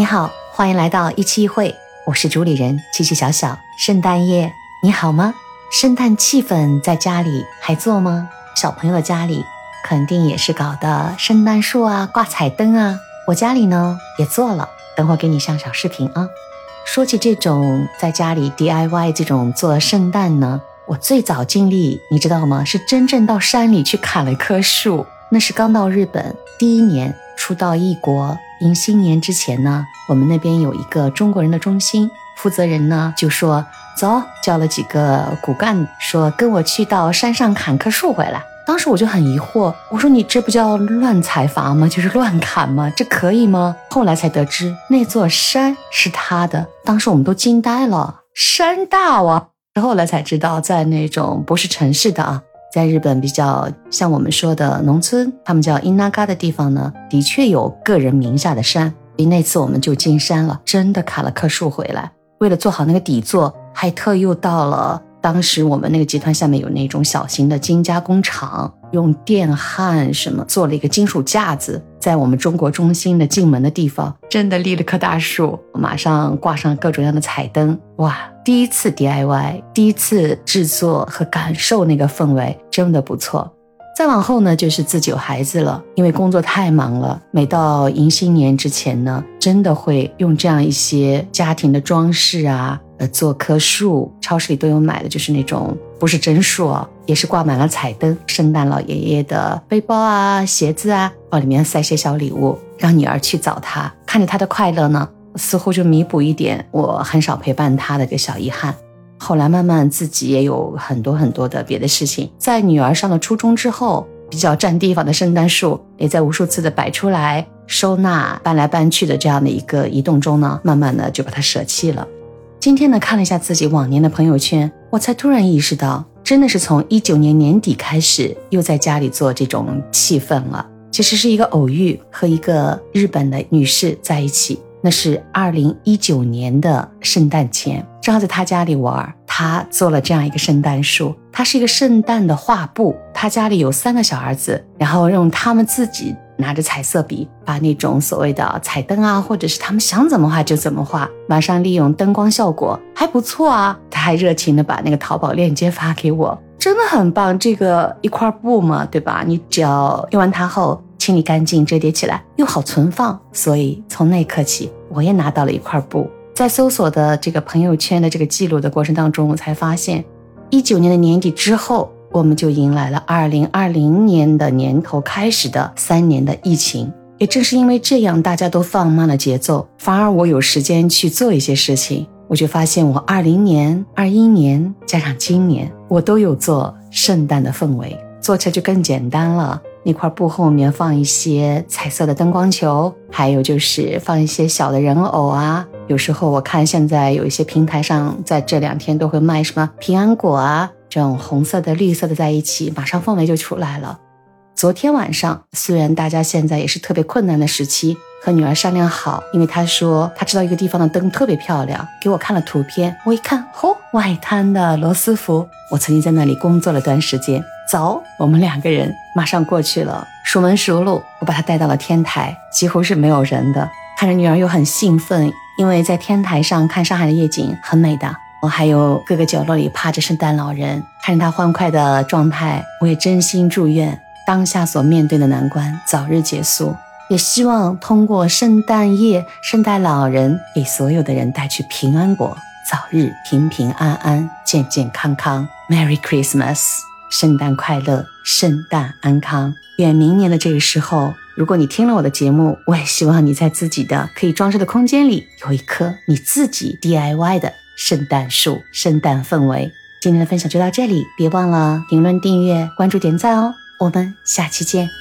你好，欢迎来到一期一会，我是主理人七七小小。圣诞夜你好吗？圣诞气氛在家里还做吗？小朋友的家里肯定也是搞的圣诞树啊，挂彩灯啊。我家里呢也做了，等会给你上小视频啊。说起这种在家里 DIY 这种做圣诞呢，我最早经历你知道吗？是真正到山里去砍了一棵树，那是刚到日本第一年，初到异国。迎新年之前呢，我们那边有一个中国人的中心，负责人呢就说走，叫了几个骨干，说跟我去到山上砍棵树回来。当时我就很疑惑，我说你这不叫乱采伐吗？就是乱砍吗？这可以吗？后来才得知那座山是他的，当时我们都惊呆了，山大哇！后来才知道，在那种不是城市的啊。在日本比较像我们说的农村，他们叫伊那嘎的地方呢，的确有个人名下的山。所以那次我们就进山了，真的砍了棵树回来。为了做好那个底座，还特又到了当时我们那个集团下面有那种小型的金加工厂，用电焊什么做了一个金属架子，在我们中国中心的进门的地方，真的立了棵大树，马上挂上各种各样的彩灯，哇！第一次 DIY，第一次制作和感受那个氛围，真的不错。再往后呢，就是自己有孩子了，因为工作太忙了，每到迎新年之前呢，真的会用这样一些家庭的装饰啊，呃，做棵树，超市里都有买的，就是那种不是真树哦，也是挂满了彩灯，圣诞老爷爷的背包啊、鞋子啊，往里面塞些小礼物，让女儿去找他，看着他的快乐呢。似乎就弥补一点我很少陪伴他的一个小遗憾。后来慢慢自己也有很多很多的别的事情。在女儿上了初中之后，比较占地方的圣诞树也在无数次的摆出来、收纳、搬来搬去的这样的一个移动中呢，慢慢的就把它舍弃了。今天呢，看了一下自己往年的朋友圈，我才突然意识到，真的是从一九年年底开始又在家里做这种气氛了。其实是一个偶遇，和一个日本的女士在一起。那是二零一九年的圣诞前，正好在他家里玩。他做了这样一个圣诞树，它是一个圣诞的画布。他家里有三个小儿子，然后用他们自己拿着彩色笔，把那种所谓的彩灯啊，或者是他们想怎么画就怎么画。马上利用灯光效果还不错啊。还热情的把那个淘宝链接发给我，真的很棒。这个一块布嘛，对吧？你只要用完它后。清理干净，折叠起来又好存放，所以从那刻起，我也拿到了一块布。在搜索的这个朋友圈的这个记录的过程当中，我才发现，一九年的年底之后，我们就迎来了二零二零年的年头开始的三年的疫情。也正是因为这样，大家都放慢了节奏，反而我有时间去做一些事情。我就发现，我二零年、二一年加上今年，我都有做圣诞的氛围，做起来就更简单了。那块布后面放一些彩色的灯光球，还有就是放一些小的人偶啊。有时候我看现在有一些平台上，在这两天都会卖什么平安果啊，这种红色的、绿色的在一起，马上氛围就出来了。昨天晚上，虽然大家现在也是特别困难的时期，和女儿商量好，因为她说她知道一个地方的灯特别漂亮，给我看了图片。我一看，嚯，外滩的罗斯福，我曾经在那里工作了段时间。走，我们两个人马上过去了，熟门熟路。我把她带到了天台，几乎是没有人的。看着女儿又很兴奋，因为在天台上看上海的夜景很美的。我还有各个角落里趴着圣诞老人，看着他欢快的状态，我也真心祝愿当下所面对的难关早日结束，也希望通过圣诞夜，圣诞老人给所有的人带去平安果，早日平平安安、健健康康。Merry Christmas！圣诞快乐，圣诞安康。愿明年的这个时候，如果你听了我的节目，我也希望你在自己的可以装饰的空间里有一棵你自己 DIY 的圣诞树，圣诞氛围。今天的分享就到这里，别忘了评论、订阅、关注、点赞哦。我们下期见。